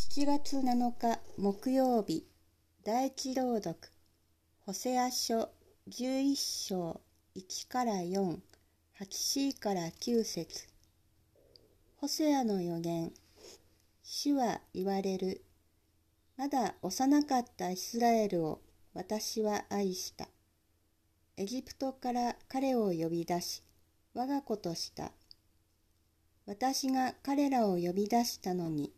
7月7日木曜日第一朗読ホセア書11章1から4 8C から9節。ホセアの予言主は言われる。まだ幼かったイスラエルを私は愛した。エジプトから彼を呼び出し我が子とした。私が彼らを呼び出したのに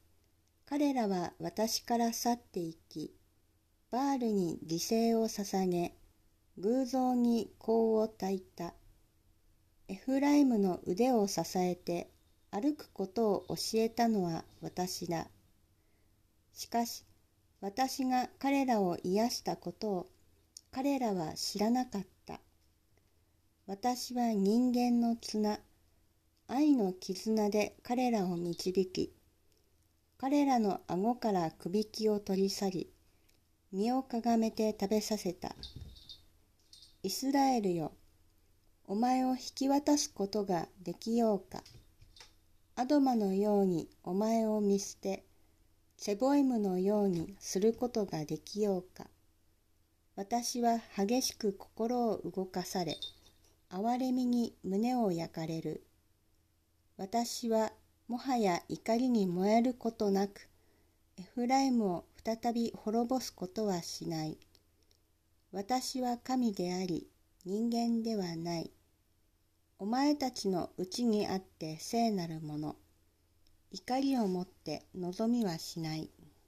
彼らは私から去っていき、バールに犠牲を捧げ、偶像に香を焚いた。エフライムの腕を支えて歩くことを教えたのは私だ。しかし、私が彼らを癒したことを彼らは知らなかった。私は人間の綱、愛の絆で彼らを導き、彼らの顎からくびきを取り去り、身をかがめて食べさせた。イスラエルよ、お前を引き渡すことができようか。アドマのようにお前を見捨て、セボイムのようにすることができようか。私は激しく心を動かされ、憐れみに胸を焼かれる。私はもはや怒りに燃えることなく、エフライムを再び滅ぼすことはしない。私は神であり、人間ではない。お前たちのうちにあって聖なるもの。怒りをもって望みはしない。